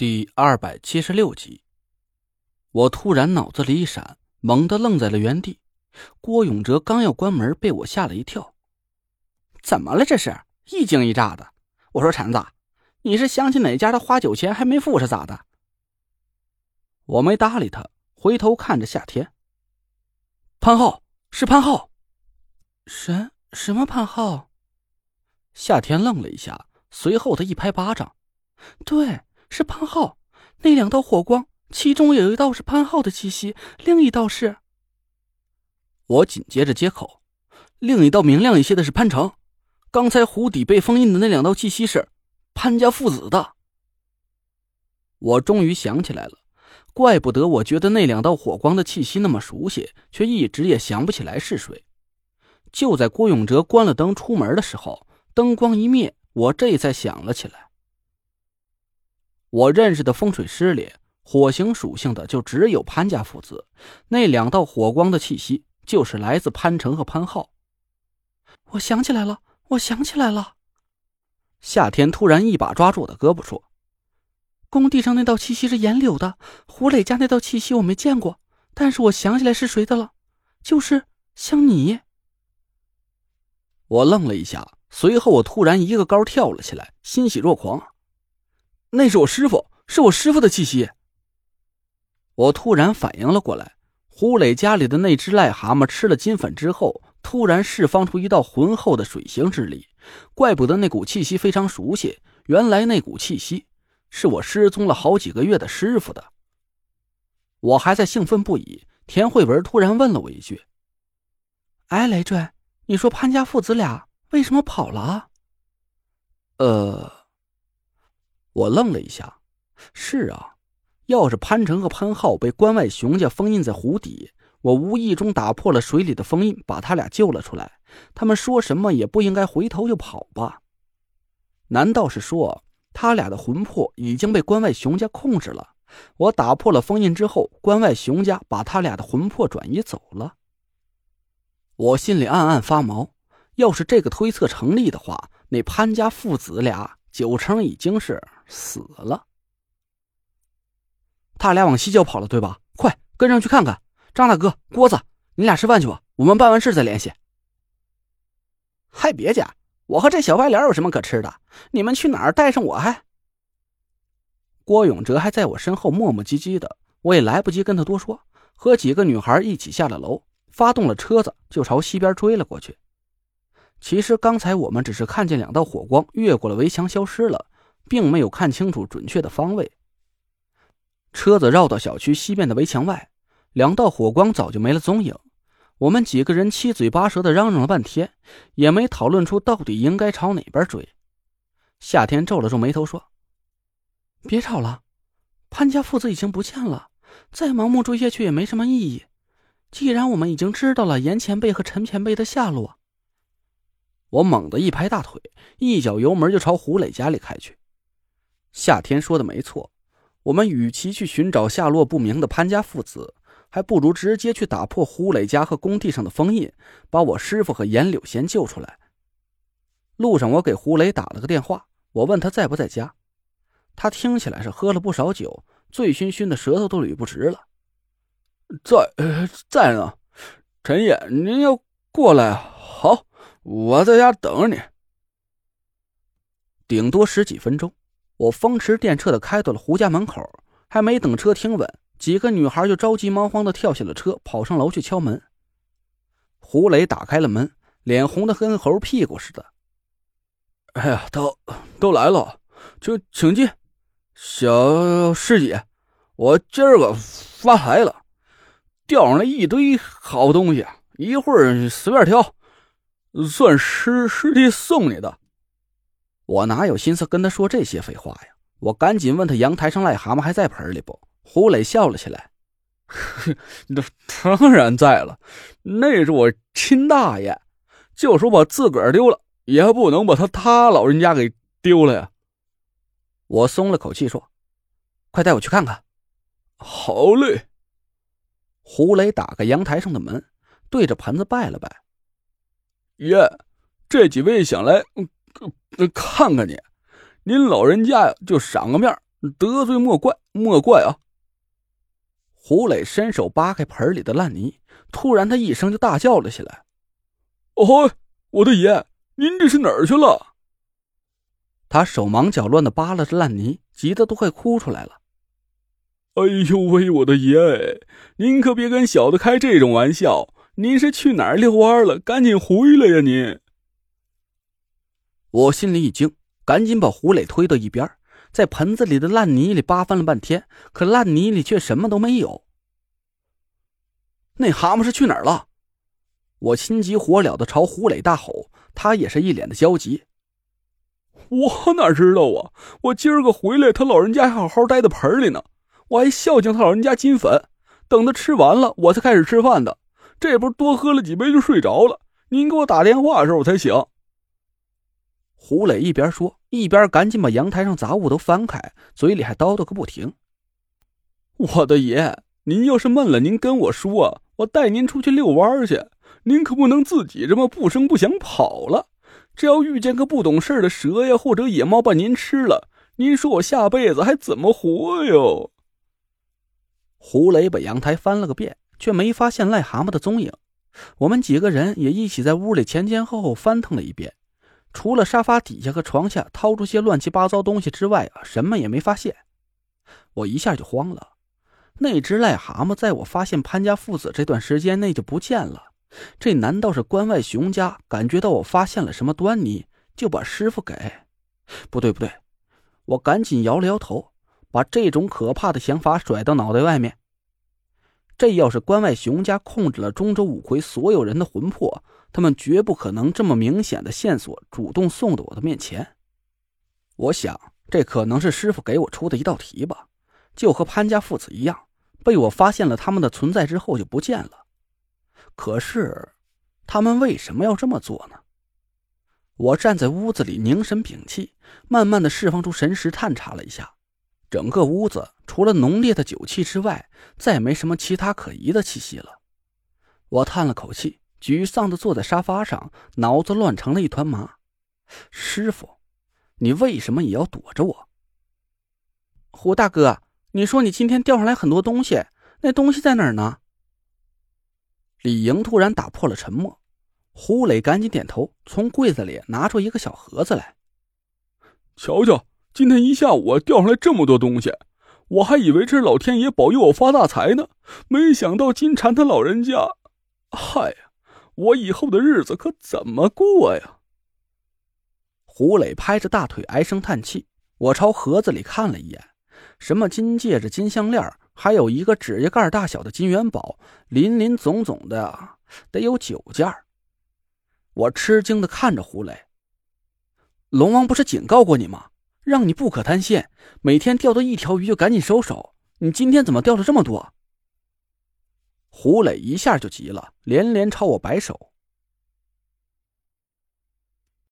第二百七十六集，我突然脑子里一闪，猛地愣在了原地。郭永哲刚要关门，被我吓了一跳。怎么了？这是一惊一乍的。我说铲子，你是想起哪家的花酒钱还没付是咋的？我没搭理他，回头看着夏天。潘浩是潘浩，什什么潘浩？夏天愣了一下，随后他一拍巴掌，对。是潘浩，那两道火光，其中有一道是潘浩的气息，另一道是……我紧接着接口，另一道明亮一些的是潘成。刚才湖底被封印的那两道气息是潘家父子的。我终于想起来了，怪不得我觉得那两道火光的气息那么熟悉，却一直也想不起来是谁。就在郭永哲关了灯出门的时候，灯光一灭，我这才想了起来。我认识的风水师里，火型属性的就只有潘家父子。那两道火光的气息，就是来自潘成和潘浩。我想起来了，我想起来了。夏天突然一把抓住我的胳膊说：“工地上那道气息是严柳的，胡磊家那道气息我没见过，但是我想起来是谁的了，就是像你。”我愣了一下，随后我突然一个高跳了起来，欣喜若狂。那是我师傅，是我师傅的气息。我突然反应了过来，胡磊家里的那只癞蛤蟆吃了金粉之后，突然释放出一道浑厚的水形之力，怪不得那股气息非常熟悉。原来那股气息是我失踪了好几个月的师傅的。我还在兴奋不已，田慧文突然问了我一句：“哎，雷坠，你说潘家父子俩为什么跑了？”呃。我愣了一下，是啊，要是潘成和潘浩被关外熊家封印在湖底，我无意中打破了水里的封印，把他俩救了出来，他们说什么也不应该回头就跑吧？难道是说他俩的魂魄已经被关外熊家控制了？我打破了封印之后，关外熊家把他俩的魂魄转移走了？我心里暗暗发毛。要是这个推测成立的话，那潘家父子俩九成已经是……死了，他俩往西郊跑了，对吧？快跟上去看看。张大哥、郭子，你俩吃饭去吧，我们办完事再联系。还别介，我和这小白脸有什么可吃的？你们去哪儿，带上我还。郭永哲还在我身后磨磨唧唧的，我也来不及跟他多说，和几个女孩一起下了楼，发动了车子，就朝西边追了过去。其实刚才我们只是看见两道火光越过了围墙，消失了。并没有看清楚准确的方位。车子绕到小区西边的围墙外，两道火光早就没了踪影。我们几个人七嘴八舌的嚷嚷了半天，也没讨论出到底应该朝哪边追。夏天皱了皱眉头说：“别吵了，潘家父子已经不见了，再盲目追下去也没什么意义。既然我们已经知道了严前辈和陈前辈的下落，我猛地一拍大腿，一脚油门就朝胡磊家里开去。”夏天说的没错，我们与其去寻找下落不明的潘家父子，还不如直接去打破胡磊家和工地上的封印，把我师傅和严柳贤救出来。路上，我给胡磊打了个电话，我问他在不在家，他听起来是喝了不少酒，醉醺醺的，舌头都捋不直了。在，在呢。陈爷，您要过来啊？好，我在家等着你。顶多十几分钟。我风驰电掣的开到了胡家门口，还没等车停稳，几个女孩就着急忙慌的跳下了车，跑上楼去敲门。胡磊打开了门，脸红的跟猴屁股似的。哎呀，都都来了，请请进，小师姐，我今儿个发财了，钓上来一堆好东西，一会儿随便挑，算师师弟送你的。我哪有心思跟他说这些废话呀！我赶紧问他：“阳台上癞蛤蟆还在盆里不？”胡磊笑了起来：“ 那当然在了，那是我亲大爷，就说把自个儿丢了，也不能把他他老人家给丢了呀。”我松了口气说：“快带我去看看。”好嘞。胡磊打开阳台上的门，对着盆子拜了拜：“爷，这几位想来。”看看你，您老人家，就赏个面，得罪莫怪莫怪啊！胡磊伸手扒开盆里的烂泥，突然他一声就大叫了起来：“哦，我的爷，您这是哪儿去了？”他手忙脚乱的扒拉着烂泥，急得都快哭出来了。哎呦喂，我的爷哎，您可别跟小的开这种玩笑！您是去哪儿遛弯了？赶紧回来呀！您。我心里一惊，赶紧把胡磊推到一边，在盆子里的烂泥里扒翻了半天，可烂泥里却什么都没有。那蛤蟆是去哪儿了？我心急火燎的朝胡磊大吼，他也是一脸的焦急。我哪知道啊！我今儿个回来，他老人家还好好待在盆里呢。我还孝敬他老人家金粉，等他吃完了，我才开始吃饭的。这不是多喝了几杯就睡着了。您给我打电话的时候我才醒。胡磊一边说，一边赶紧把阳台上杂物都翻开，嘴里还叨叨个不停：“我的爷，您要是闷了，您跟我说，我带您出去遛弯去。您可不能自己这么不声不响跑了。这要遇见个不懂事的蛇呀，或者野猫把您吃了，您说我下辈子还怎么活哟？”胡磊把阳台翻了个遍，却没发现癞蛤蟆的踪影。我们几个人也一起在屋里前前后后翻腾了一遍，除了沙发底下和床下掏出些乱七八糟东西之外啊，什么也没发现。我一下就慌了，那只癞蛤蟆在我发现潘家父子这段时间内就不见了。这难道是关外熊家感觉到我发现了什么端倪，就把师傅给……不对不对，我赶紧摇了摇头。把这种可怕的想法甩到脑袋外面。这要是关外熊家控制了中州五魁所有人的魂魄，他们绝不可能这么明显的线索主动送到我的面前。我想，这可能是师傅给我出的一道题吧，就和潘家父子一样，被我发现了他们的存在之后就不见了。可是，他们为什么要这么做呢？我站在屋子里凝神屏气，慢慢的释放出神识，探查了一下。整个屋子除了浓烈的酒气之外，再没什么其他可疑的气息了。我叹了口气，沮丧的坐在沙发上，脑子乱成了一团麻。师傅，你为什么也要躲着我？胡大哥，你说你今天钓上来很多东西，那东西在哪儿呢？李莹突然打破了沉默。胡磊赶紧点头，从柜子里拿出一个小盒子来，瞧瞧。今天一下午钓上来这么多东西，我还以为这是老天爷保佑我发大财呢，没想到金蝉他老人家，嗨呀，我以后的日子可怎么过呀？胡磊拍着大腿唉声叹气。我朝盒子里看了一眼，什么金戒指、金项链，还有一个指甲盖大小的金元宝，林林总总的得有九件。我吃惊的看着胡磊，龙王不是警告过你吗？让你不可贪心，每天钓到一条鱼就赶紧收手。你今天怎么钓了这么多？胡磊一下就急了，连连朝我摆手。